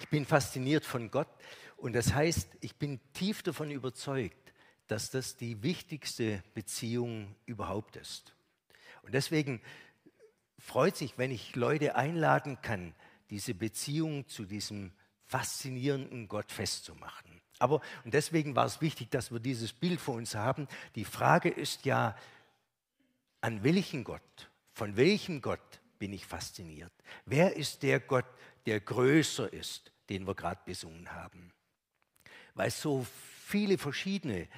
Ich bin fasziniert von Gott und das heißt, ich bin tief davon überzeugt, dass das die wichtigste Beziehung überhaupt ist. Und deswegen freut sich, wenn ich Leute einladen kann, diese Beziehung zu diesem faszinierenden Gott festzumachen. Aber, und deswegen war es wichtig, dass wir dieses Bild vor uns haben. Die Frage ist ja, an welchen Gott, von welchem Gott bin ich fasziniert? Wer ist der Gott, der größer ist, den wir gerade besungen haben? Weil es so viele verschiedene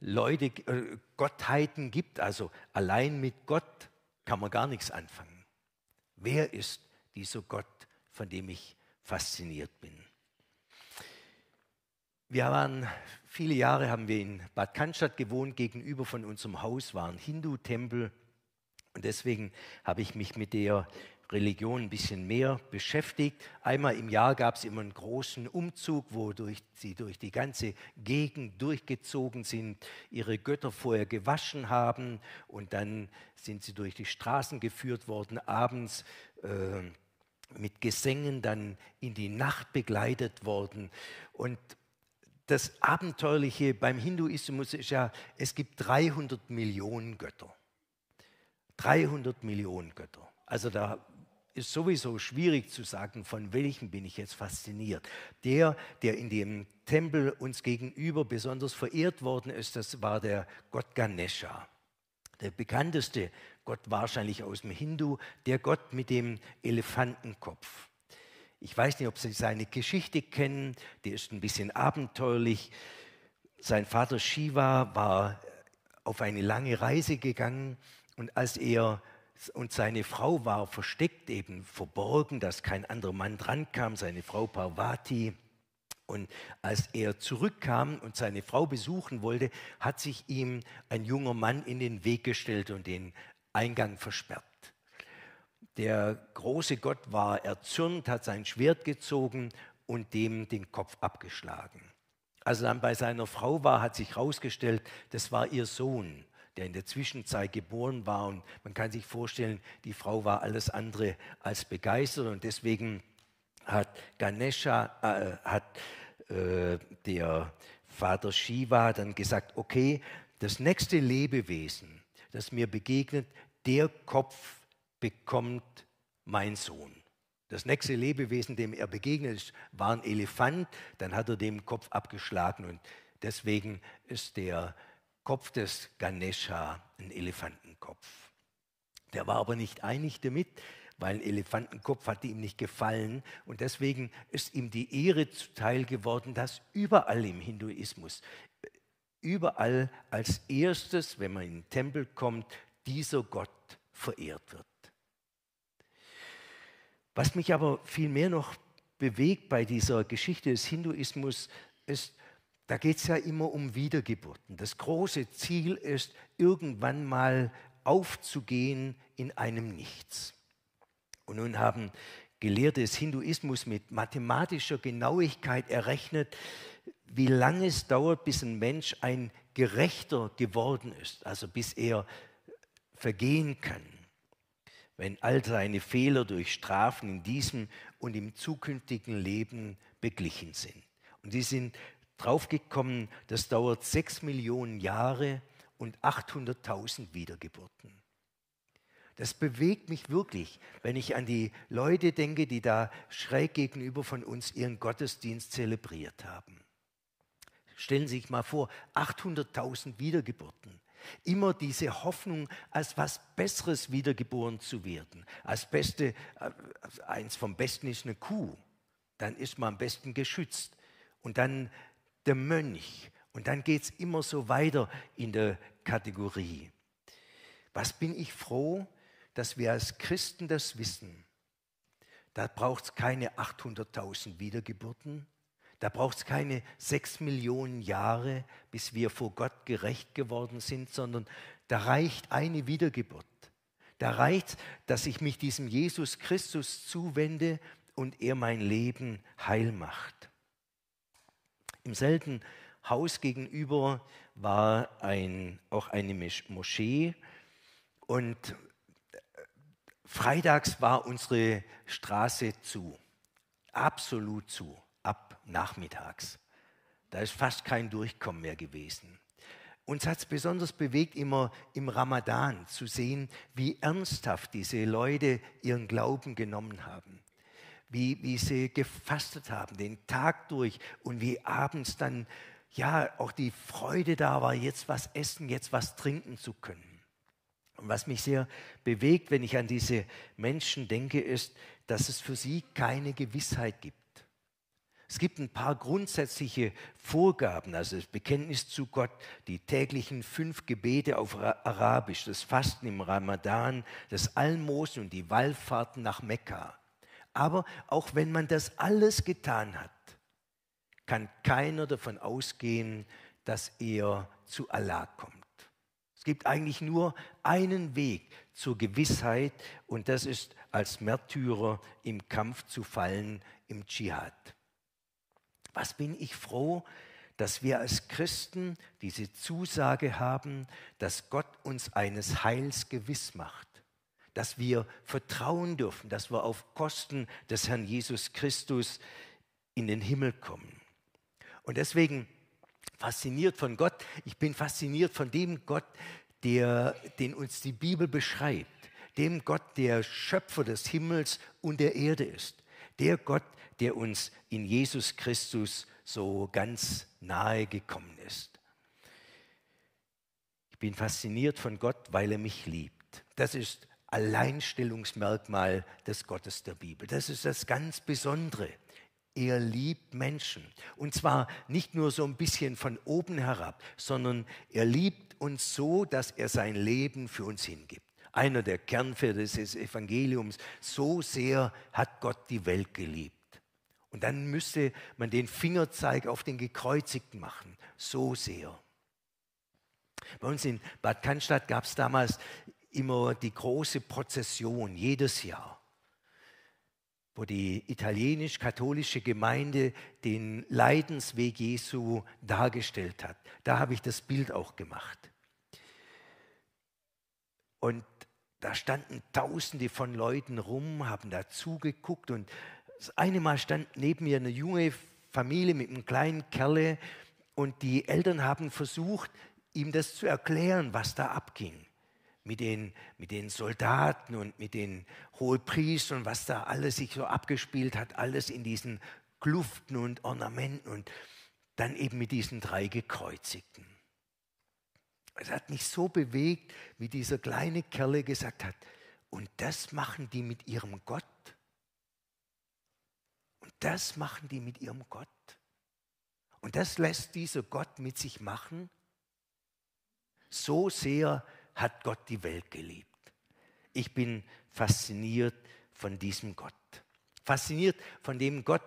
Leute, äh, Gottheiten gibt, also allein mit Gott kann man gar nichts anfangen. Wer ist dieser Gott, von dem ich fasziniert bin? Wir waren, viele Jahre haben wir in Bad Cannstatt gewohnt, gegenüber von unserem Haus war ein Hindu-Tempel. Und deswegen habe ich mich mit der Religion ein bisschen mehr beschäftigt. Einmal im Jahr gab es immer einen großen Umzug, wo durch, sie durch die ganze Gegend durchgezogen sind, ihre Götter vorher gewaschen haben und dann sind sie durch die Straßen geführt worden, abends äh, mit Gesängen dann in die Nacht begleitet worden. Und das Abenteuerliche beim Hinduismus ist ja, es gibt 300 Millionen Götter. 300 Millionen Götter. Also da ist sowieso schwierig zu sagen, von welchem bin ich jetzt fasziniert. Der, der in dem Tempel uns gegenüber besonders verehrt worden ist, das war der Gott Ganesha. Der bekannteste Gott wahrscheinlich aus dem Hindu, der Gott mit dem Elefantenkopf. Ich weiß nicht, ob Sie seine Geschichte kennen, die ist ein bisschen abenteuerlich. Sein Vater Shiva war auf eine lange Reise gegangen und als er und seine Frau war versteckt, eben verborgen, dass kein anderer Mann drankam, seine Frau Parvati. Und als er zurückkam und seine Frau besuchen wollte, hat sich ihm ein junger Mann in den Weg gestellt und den Eingang versperrt. Der große Gott war erzürnt, hat sein Schwert gezogen und dem den Kopf abgeschlagen. Als er dann bei seiner Frau war, hat sich herausgestellt, das war ihr Sohn, der in der Zwischenzeit geboren war. Und man kann sich vorstellen, die Frau war alles andere als begeistert und deswegen hat Ganesha, äh, hat äh, der Vater Shiva dann gesagt, okay, das nächste Lebewesen, das mir begegnet, der Kopf bekommt mein Sohn. Das nächste Lebewesen, dem er begegnet ist, war ein Elefant. Dann hat er dem Kopf abgeschlagen und deswegen ist der Kopf des Ganesha ein Elefantenkopf. Der war aber nicht einig damit, weil ein Elefantenkopf hatte ihm nicht gefallen und deswegen ist ihm die Ehre zuteil geworden, dass überall im Hinduismus, überall als erstes, wenn man in den Tempel kommt, dieser Gott verehrt wird. Was mich aber viel mehr noch bewegt bei dieser Geschichte des Hinduismus ist, da geht es ja immer um Wiedergeburten. Das große Ziel ist, irgendwann mal aufzugehen in einem Nichts. Und nun haben Gelehrte des Hinduismus mit mathematischer Genauigkeit errechnet, wie lange es dauert, bis ein Mensch ein Gerechter geworden ist, also bis er vergehen kann wenn all seine Fehler durch Strafen in diesem und im zukünftigen Leben beglichen sind. Und sie sind draufgekommen, das dauert sechs Millionen Jahre und 800.000 Wiedergeburten. Das bewegt mich wirklich, wenn ich an die Leute denke, die da schräg gegenüber von uns ihren Gottesdienst zelebriert haben. Stellen Sie sich mal vor, 800.000 Wiedergeburten. Immer diese Hoffnung, als was Besseres wiedergeboren zu werden. Als Beste, äh, eins vom Besten ist eine Kuh. Dann ist man am besten geschützt. Und dann der Mönch. Und dann geht es immer so weiter in der Kategorie. Was bin ich froh, dass wir als Christen das wissen. Da braucht es keine 800.000 Wiedergeburten, da braucht es keine sechs Millionen Jahre, bis wir vor Gott gerecht geworden sind, sondern da reicht eine Wiedergeburt. Da reicht, dass ich mich diesem Jesus Christus zuwende und er mein Leben heil macht. Im selben Haus gegenüber war ein, auch eine Moschee und äh, freitags war unsere Straße zu, absolut zu. ab nachmittags. Da ist fast kein Durchkommen mehr gewesen. Uns hat es besonders bewegt, immer im Ramadan zu sehen, wie ernsthaft diese Leute ihren Glauben genommen haben. Wie, wie sie gefastet haben, den Tag durch und wie abends dann ja auch die Freude da war, jetzt was essen, jetzt was trinken zu können. Und was mich sehr bewegt, wenn ich an diese Menschen denke, ist, dass es für sie keine Gewissheit gibt. Es gibt ein paar grundsätzliche Vorgaben, also das Bekenntnis zu Gott, die täglichen fünf Gebete auf Arabisch, das Fasten im Ramadan, das Almosen und die Wallfahrten nach Mekka. Aber auch wenn man das alles getan hat, kann keiner davon ausgehen, dass er zu Allah kommt. Es gibt eigentlich nur einen Weg zur Gewissheit und das ist als Märtyrer im Kampf zu fallen im Dschihad. Was bin ich froh, dass wir als Christen diese Zusage haben, dass Gott uns eines Heils gewiss macht, dass wir vertrauen dürfen, dass wir auf Kosten des Herrn Jesus Christus in den Himmel kommen. Und deswegen fasziniert von Gott, ich bin fasziniert von dem Gott, der, den uns die Bibel beschreibt, dem Gott, der Schöpfer des Himmels und der Erde ist, der Gott, der uns in Jesus Christus so ganz nahe gekommen ist. Ich bin fasziniert von Gott, weil er mich liebt. Das ist Alleinstellungsmerkmal des Gottes der Bibel. Das ist das ganz Besondere. Er liebt Menschen. Und zwar nicht nur so ein bisschen von oben herab, sondern er liebt uns so, dass er sein Leben für uns hingibt. Einer der Kernverse des Evangeliums, so sehr hat Gott die Welt geliebt. Und dann müsste man den Fingerzeig auf den Gekreuzigten machen. So sehr. Bei uns in Bad Cannstatt gab es damals immer die große Prozession, jedes Jahr, wo die italienisch-katholische Gemeinde den Leidensweg Jesu dargestellt hat. Da habe ich das Bild auch gemacht. Und da standen Tausende von Leuten rum, haben da zugeguckt und das eine Mal stand neben mir eine junge Familie mit einem kleinen Kerle und die Eltern haben versucht, ihm das zu erklären, was da abging. Mit den, mit den Soldaten und mit den Hohepriestern und was da alles sich so abgespielt hat, alles in diesen Kluften und Ornamenten und dann eben mit diesen drei Gekreuzigten. Es hat mich so bewegt, wie dieser kleine Kerle gesagt hat, und das machen die mit ihrem Gott. Und das machen die mit ihrem Gott. Und das lässt dieser Gott mit sich machen. So sehr hat Gott die Welt geliebt. Ich bin fasziniert von diesem Gott. Fasziniert von dem Gott,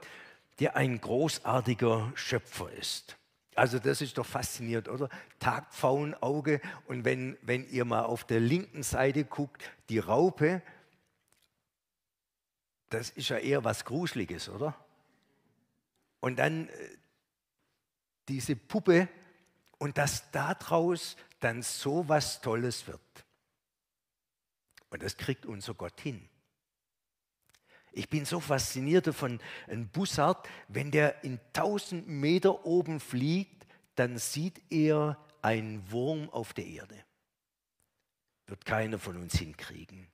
der ein großartiger Schöpfer ist. Also das ist doch faszinierend, oder? Tagpfauenauge und wenn, wenn ihr mal auf der linken Seite guckt, die Raupe, das ist ja eher was Gruseliges, oder? Und dann äh, diese Puppe und dass daraus dann so was Tolles wird. Und das kriegt unser Gott hin. Ich bin so fasziniert von einem Bussard, wenn der in 1000 Meter oben fliegt, dann sieht er einen Wurm auf der Erde. Wird keiner von uns hinkriegen.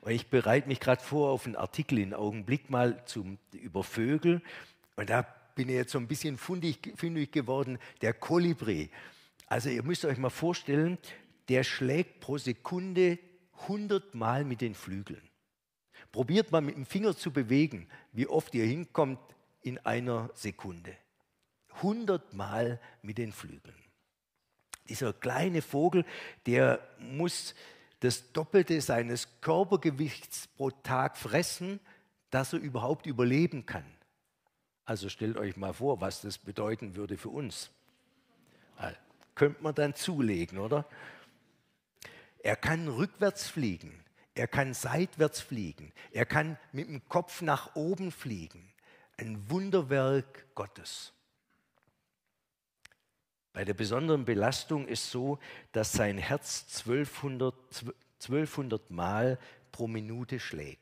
Und ich bereite mich gerade vor auf einen Artikel in Augenblick mal zum, über Vögel. Und da bin ich jetzt so ein bisschen fundig, fündig geworden. Der Kolibri. Also ihr müsst euch mal vorstellen, der schlägt pro Sekunde 100 Mal mit den Flügeln. Probiert mal mit dem Finger zu bewegen, wie oft ihr hinkommt in einer Sekunde. 100 Mal mit den Flügeln. Dieser kleine Vogel, der muss das Doppelte seines Körpergewichts pro Tag fressen, dass er überhaupt überleben kann. Also stellt euch mal vor, was das bedeuten würde für uns. Könnte man dann zulegen, oder? Er kann rückwärts fliegen, er kann seitwärts fliegen, er kann mit dem Kopf nach oben fliegen. Ein Wunderwerk Gottes. Bei der besonderen Belastung ist so, dass sein Herz 1200, 1200 Mal pro Minute schlägt.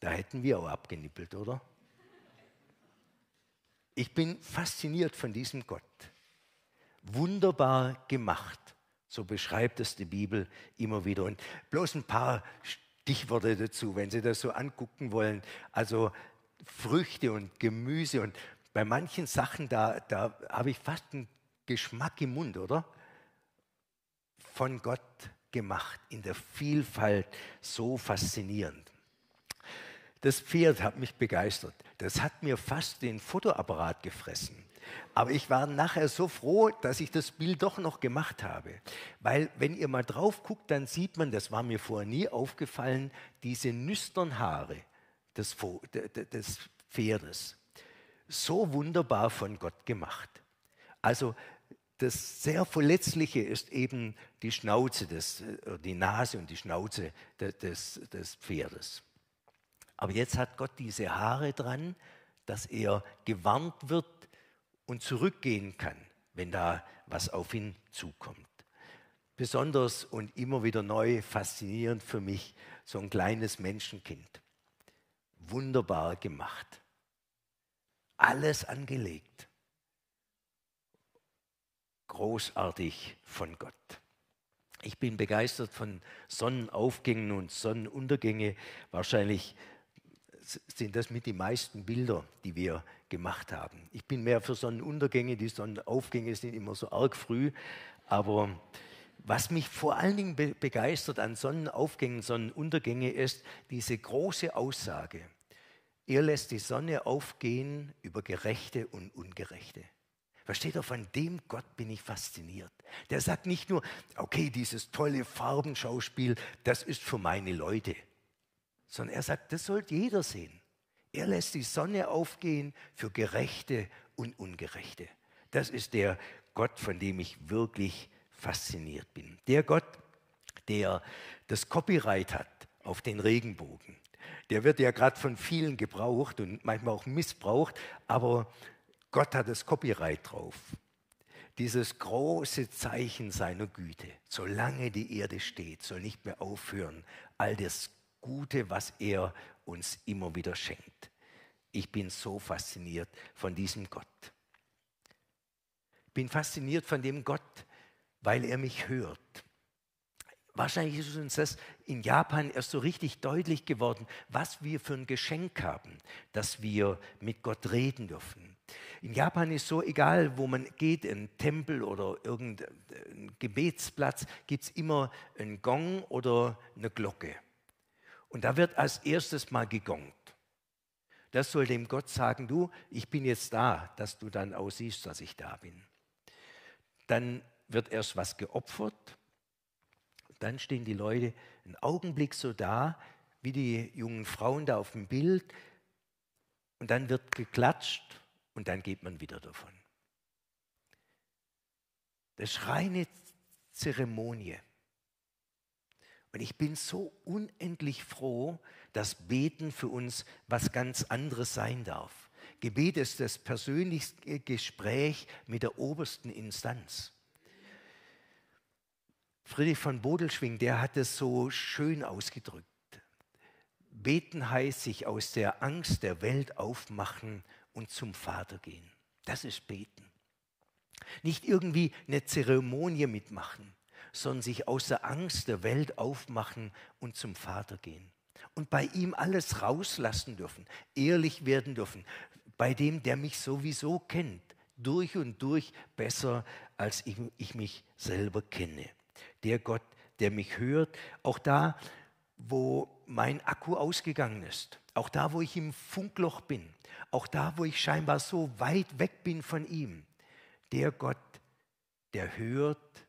Da hätten wir auch abgenippelt, oder? Ich bin fasziniert von diesem Gott. Wunderbar gemacht. So beschreibt es die Bibel immer wieder. Und bloß ein paar Stichworte dazu, wenn Sie das so angucken wollen. Also Früchte und Gemüse und bei manchen Sachen, da, da habe ich fast einen Geschmack im Mund, oder? Von Gott gemacht, in der Vielfalt so faszinierend. Das Pferd hat mich begeistert. Das hat mir fast den Fotoapparat gefressen. Aber ich war nachher so froh, dass ich das Bild doch noch gemacht habe. Weil wenn ihr mal drauf guckt, dann sieht man, das war mir vorher nie aufgefallen, diese nüstern Haare des, des Pferdes. So wunderbar von Gott gemacht. Also das sehr Verletzliche ist eben die Schnauze, des, äh, die Nase und die Schnauze des, des Pferdes. Aber jetzt hat Gott diese Haare dran, dass er gewarnt wird und zurückgehen kann, wenn da was auf ihn zukommt. Besonders und immer wieder neu faszinierend für mich so ein kleines Menschenkind. Wunderbar gemacht. Alles angelegt großartig von Gott. Ich bin begeistert von Sonnenaufgängen und Sonnenuntergänge. Wahrscheinlich sind das mit die meisten Bilder, die wir gemacht haben. Ich bin mehr für Sonnenuntergänge, die Sonnenaufgänge sind immer so arg früh, aber was mich vor allen Dingen begeistert an Sonnenaufgängen, Sonnenuntergänge ist diese große Aussage. Er lässt die Sonne aufgehen über Gerechte und Ungerechte. Versteht ihr, von dem Gott bin ich fasziniert. Der sagt nicht nur, okay, dieses tolle Farbenschauspiel, das ist für meine Leute, sondern er sagt, das sollte jeder sehen. Er lässt die Sonne aufgehen für Gerechte und Ungerechte. Das ist der Gott, von dem ich wirklich fasziniert bin. Der Gott, der das Copyright hat auf den Regenbogen. Der wird ja gerade von vielen gebraucht und manchmal auch missbraucht, aber Gott hat das Copyright drauf. Dieses große Zeichen seiner Güte, solange die Erde steht, soll nicht mehr aufhören. All das Gute, was er uns immer wieder schenkt. Ich bin so fasziniert von diesem Gott. Ich bin fasziniert von dem Gott, weil er mich hört. Wahrscheinlich ist uns das in Japan erst so richtig deutlich geworden, was wir für ein Geschenk haben, dass wir mit Gott reden dürfen. In Japan ist so, egal wo man geht, ein Tempel oder irgendein Gebetsplatz, gibt es immer einen Gong oder eine Glocke. Und da wird als erstes mal gegongt. Das soll dem Gott sagen, du, ich bin jetzt da, dass du dann aussiehst, dass ich da bin. Dann wird erst was geopfert. Dann stehen die Leute einen Augenblick so da, wie die jungen Frauen da auf dem Bild. Und dann wird geklatscht und dann geht man wieder davon. Das ist reine Zeremonie. Und ich bin so unendlich froh, dass Beten für uns was ganz anderes sein darf. Gebet ist das persönliche Gespräch mit der obersten Instanz. Friedrich von Bodelschwing, der hat es so schön ausgedrückt. Beten heißt sich aus der Angst der Welt aufmachen und zum Vater gehen. Das ist Beten. Nicht irgendwie eine Zeremonie mitmachen, sondern sich aus der Angst der Welt aufmachen und zum Vater gehen. Und bei ihm alles rauslassen dürfen, ehrlich werden dürfen, bei dem, der mich sowieso kennt, durch und durch besser, als ich, ich mich selber kenne. Der Gott, der mich hört, auch da, wo mein Akku ausgegangen ist, auch da, wo ich im Funkloch bin, auch da, wo ich scheinbar so weit weg bin von ihm, der Gott, der hört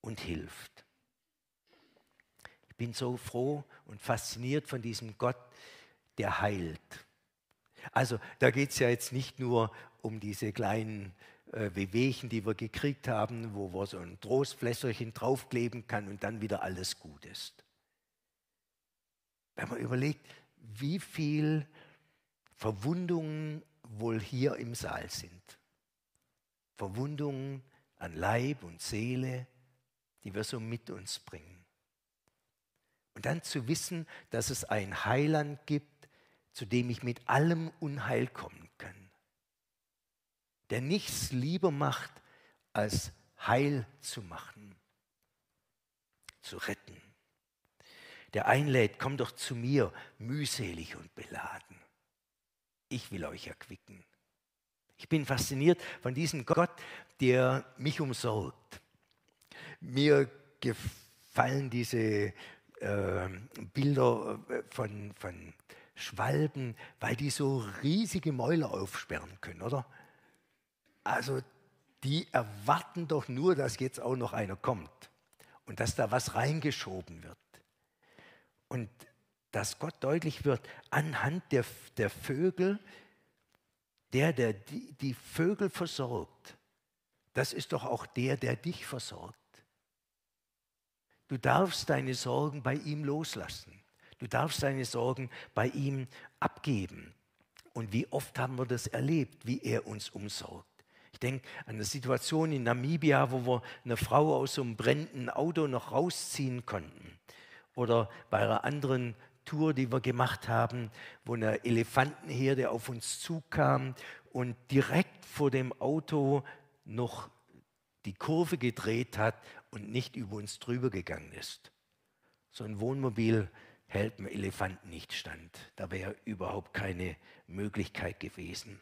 und hilft. Ich bin so froh und fasziniert von diesem Gott, der heilt. Also da geht es ja jetzt nicht nur um diese kleinen äh, die wir gekriegt haben, wo man so ein Trostflässerchen draufkleben kann und dann wieder alles gut ist. Wenn man überlegt, wie viel Verwundungen wohl hier im Saal sind. Verwundungen an Leib und Seele, die wir so mit uns bringen. Und dann zu wissen, dass es ein Heiland gibt, zu dem ich mit allem Unheil kommen kann. der nichts lieber macht, als heil zu machen, zu retten. Der einlädt, komm doch zu mir, mühselig und beladen. Ich will euch erquicken. Ich bin fasziniert von diesem Gott, der mich umsorgt. Mir gefallen diese äh, Bilder von, von Schwalben, weil die so riesige Mäuler aufsperren können, oder? Also die erwarten doch nur, dass jetzt auch noch einer kommt und dass da was reingeschoben wird. Und dass Gott deutlich wird anhand der, der Vögel, der, der die, die Vögel versorgt, das ist doch auch der, der dich versorgt. Du darfst deine Sorgen bei ihm loslassen. Du darfst deine Sorgen bei ihm abgeben. Und wie oft haben wir das erlebt, wie er uns umsorgt. Ich denke an eine Situation in Namibia, wo wir eine Frau aus so einem brennenden Auto noch rausziehen konnten. Oder bei einer anderen Tour, die wir gemacht haben, wo eine Elefantenherde auf uns zukam und direkt vor dem Auto noch die Kurve gedreht hat und nicht über uns drüber gegangen ist. So ein Wohnmobil hält dem Elefanten nicht stand. Da wäre überhaupt keine Möglichkeit gewesen.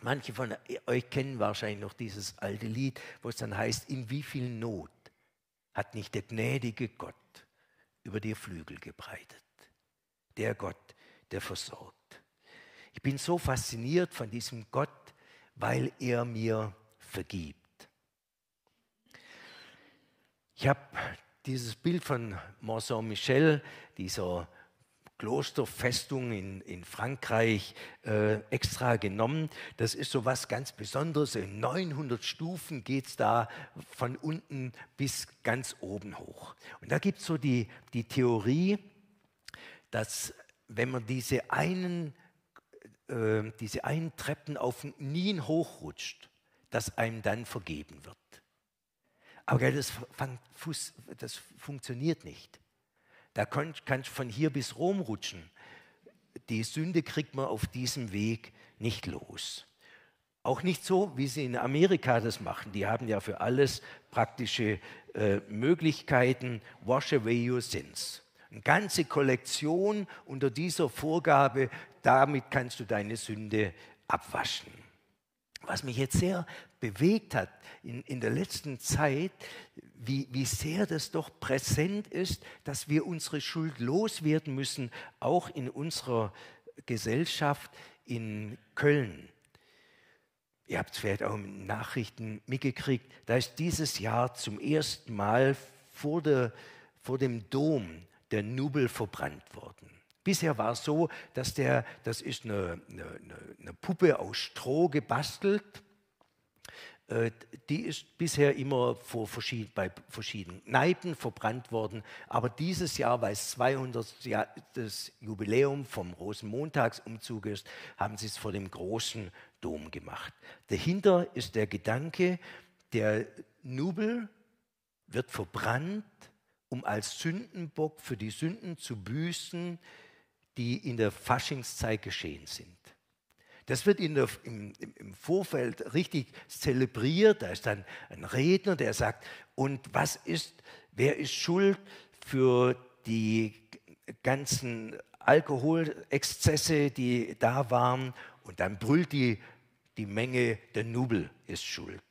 Manche von euch kennen wahrscheinlich noch dieses alte Lied, wo es dann heißt, in wie viel Not hat nicht der gnädige Gott über dir Flügel gebreitet. Der Gott, der versorgt. Ich bin so fasziniert von diesem Gott, weil er mir vergibt. Ich habe dieses Bild von Mont Saint-Michel, dieser Klosterfestung in, in Frankreich äh, extra genommen. Das ist so was ganz Besonderes. In 900 Stufen geht es da von unten bis ganz oben hoch. Und da gibt es so die, die Theorie, dass wenn man diese einen, äh, diese einen Treppen auf den Knien hochrutscht, dass einem dann vergeben wird. Aber das, das funktioniert nicht. Da kannst du von hier bis Rom rutschen. Die Sünde kriegt man auf diesem Weg nicht los. Auch nicht so, wie sie in Amerika das machen. Die haben ja für alles praktische äh, Möglichkeiten. Wash away your sins. Eine ganze Kollektion unter dieser Vorgabe, damit kannst du deine Sünde abwaschen. Was mich jetzt sehr bewegt hat in, in der letzten Zeit, wie, wie sehr das doch präsent ist, dass wir unsere Schuld loswerden müssen, auch in unserer Gesellschaft in Köln. Ihr habt es vielleicht auch in Nachrichten mitgekriegt, da ist dieses Jahr zum ersten Mal vor, der, vor dem Dom der Nubel verbrannt worden. Bisher war es so, dass der, das ist eine, eine, eine Puppe aus Stroh gebastelt, die ist bisher immer verschied bei verschiedenen Kneipen verbrannt worden. Aber dieses Jahr, weil es 200 Jahr, das Jubiläum vom Rosenmontagsumzug ist, haben sie es vor dem großen Dom gemacht. Dahinter ist der Gedanke, der Nubel wird verbrannt, um als Sündenbock für die Sünden zu büßen, die in der Faschingszeit geschehen sind. Das wird der, im, im, Vorfeld richtig zelebriert. Da ist dann ein Redner, der sagt, und was ist, wer ist schuld für die ganzen Alkoholexzesse, die da waren? Und dann brüllt die, die Menge, der Nubel ist schuld.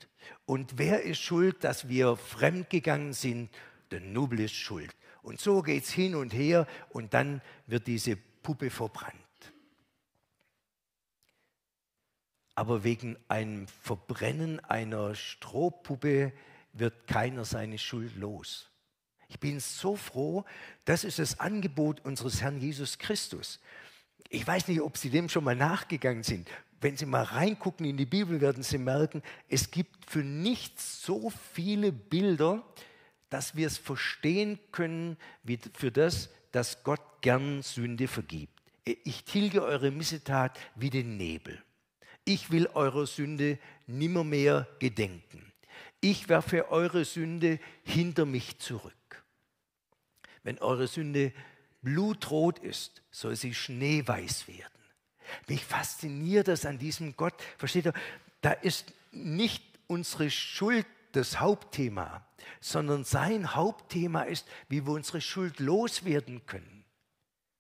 Und wer ist schuld, dass wir fremdgegangen sind? Der Nubel ist schuld. Und so geht es hin und her und dann wird diese Puppe verbrannt. Aber wegen einem Verbrennen einer Strohpuppe wird keiner seine Schuld los. Ich bin so froh, das ist das Angebot unseres Herrn Jesus Christus. Ich weiß nicht, ob Sie dem schon mal nachgegangen sind. Wenn Sie mal reingucken in die Bibel, werden Sie merken, es gibt für nichts so viele Bilder, dass wir es verstehen können, wie für das, dass Gott gern Sünde vergibt. Ich tilge eure Missetat wie den Nebel. Ich will eurer Sünde nimmermehr gedenken. Ich werfe eure Sünde hinter mich zurück. Wenn eure Sünde blutrot ist, soll sie schneeweiß werden. Mich fasziniert das an diesem Gott. Versteht ihr? Da ist nicht unsere Schuld das Hauptthema, sondern sein Hauptthema ist, wie wir unsere Schuld loswerden können.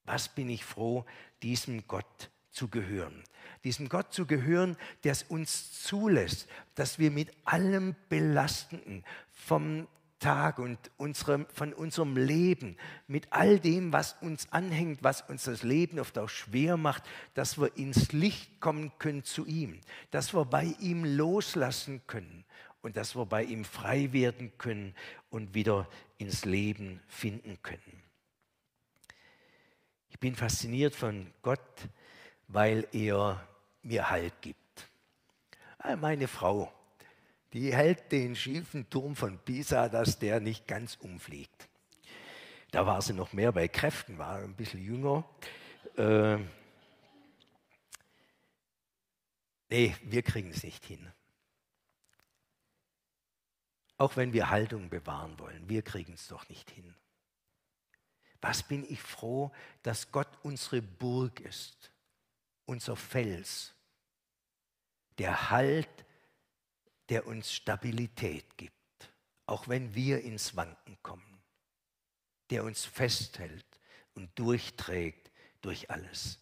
Was bin ich froh, diesem Gott zu gehören. Diesem Gott zu gehören, der es uns zulässt, dass wir mit allem Belastenden vom Tag und unserem, von unserem Leben, mit all dem, was uns anhängt, was uns das Leben oft auch schwer macht, dass wir ins Licht kommen können zu ihm, dass wir bei ihm loslassen können und dass wir bei ihm frei werden können und wieder ins Leben finden können. Ich bin fasziniert von Gott, weil er mir Halt gibt. Ah, meine Frau, die hält den schiefen Turm von Pisa, dass der nicht ganz umfliegt. Da war sie noch mehr bei Kräften, war ein bisschen jünger. Äh, nee, wir kriegen es nicht hin. Auch wenn wir Haltung bewahren wollen, wir kriegen es doch nicht hin. Was bin ich froh, dass Gott unsere Burg ist, unser Fels, der Halt, der uns Stabilität gibt, auch wenn wir ins Wanken kommen, der uns festhält und durchträgt durch alles.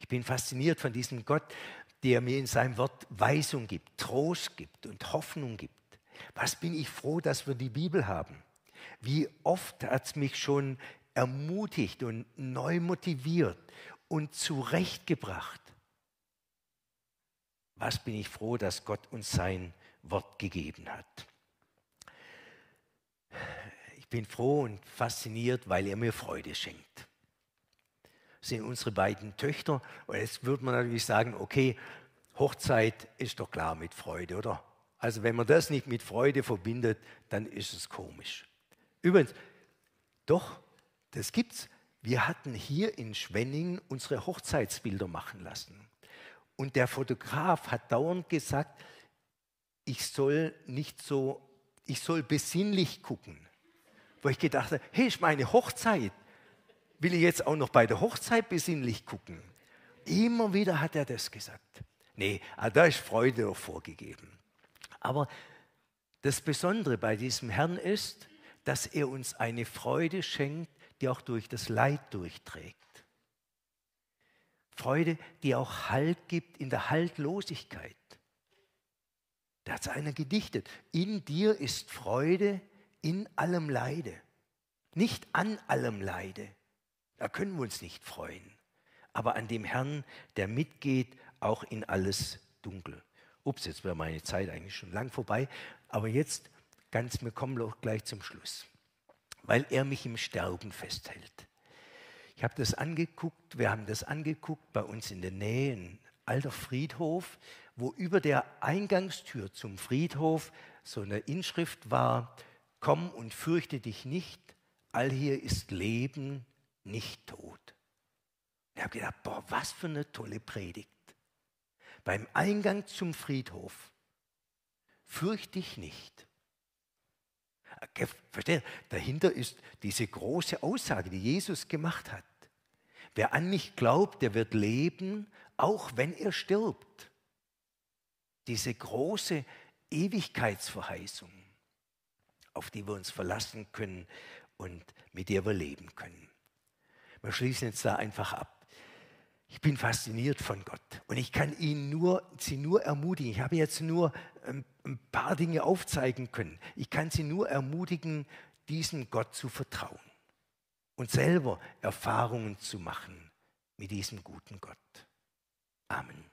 Ich bin fasziniert von diesem Gott, der mir in seinem Wort Weisung gibt, Trost gibt und Hoffnung gibt. Was bin ich froh, dass wir die Bibel haben. Wie oft hat es mich schon ermutigt und neu motiviert und zurechtgebracht. Was bin ich froh, dass Gott uns sein Wort gegeben hat. Ich bin froh und fasziniert, weil er mir Freude schenkt. Das sind unsere beiden Töchter. Und jetzt würde man natürlich sagen, okay, Hochzeit ist doch klar mit Freude, oder? Also wenn man das nicht mit Freude verbindet, dann ist es komisch. Übrigens, doch, das gibt's. Wir hatten hier in Schwenning unsere Hochzeitsbilder machen lassen. Und der Fotograf hat dauernd gesagt, ich soll nicht so, ich soll besinnlich gucken. Wo ich gedacht habe, hey, ist meine Hochzeit. Will ich jetzt auch noch bei der Hochzeit besinnlich gucken? Immer wieder hat er das gesagt. Nee, da ist Freude vorgegeben. Aber das Besondere bei diesem Herrn ist, dass er uns eine Freude schenkt, die auch durch das Leid durchträgt. Freude, die auch Halt gibt in der Haltlosigkeit. Da hat einer gedichtet. In dir ist Freude in allem Leide. Nicht an allem Leide. Da können wir uns nicht freuen. Aber an dem Herrn, der mitgeht, auch in alles Dunkel. Ups, jetzt wäre meine Zeit eigentlich schon lang vorbei. Aber jetzt ganz, wir kommen gleich zum Schluss. Weil er mich im Sterben festhält. Ich habe das angeguckt, wir haben das angeguckt bei uns in der Nähe, ein alter Friedhof, wo über der Eingangstür zum Friedhof so eine Inschrift war, komm und fürchte dich nicht, all hier ist Leben, nicht Tod. Ich habe gedacht, boah, was für eine tolle Predigt beim Eingang zum Friedhof, fürchte dich nicht. Versteht? Dahinter ist diese große Aussage, die Jesus gemacht hat. Wer an mich glaubt, der wird leben, auch wenn er stirbt. Diese große Ewigkeitsverheißung, auf die wir uns verlassen können und mit der wir leben können. Wir schließen jetzt da einfach ab. Ich bin fasziniert von Gott und ich kann ihn nur, sie nur ermutigen. Ich habe jetzt nur ähm, ein paar Dinge aufzeigen können. Ich kann sie nur ermutigen, diesem Gott zu vertrauen und selber Erfahrungen zu machen mit diesem guten Gott. Amen.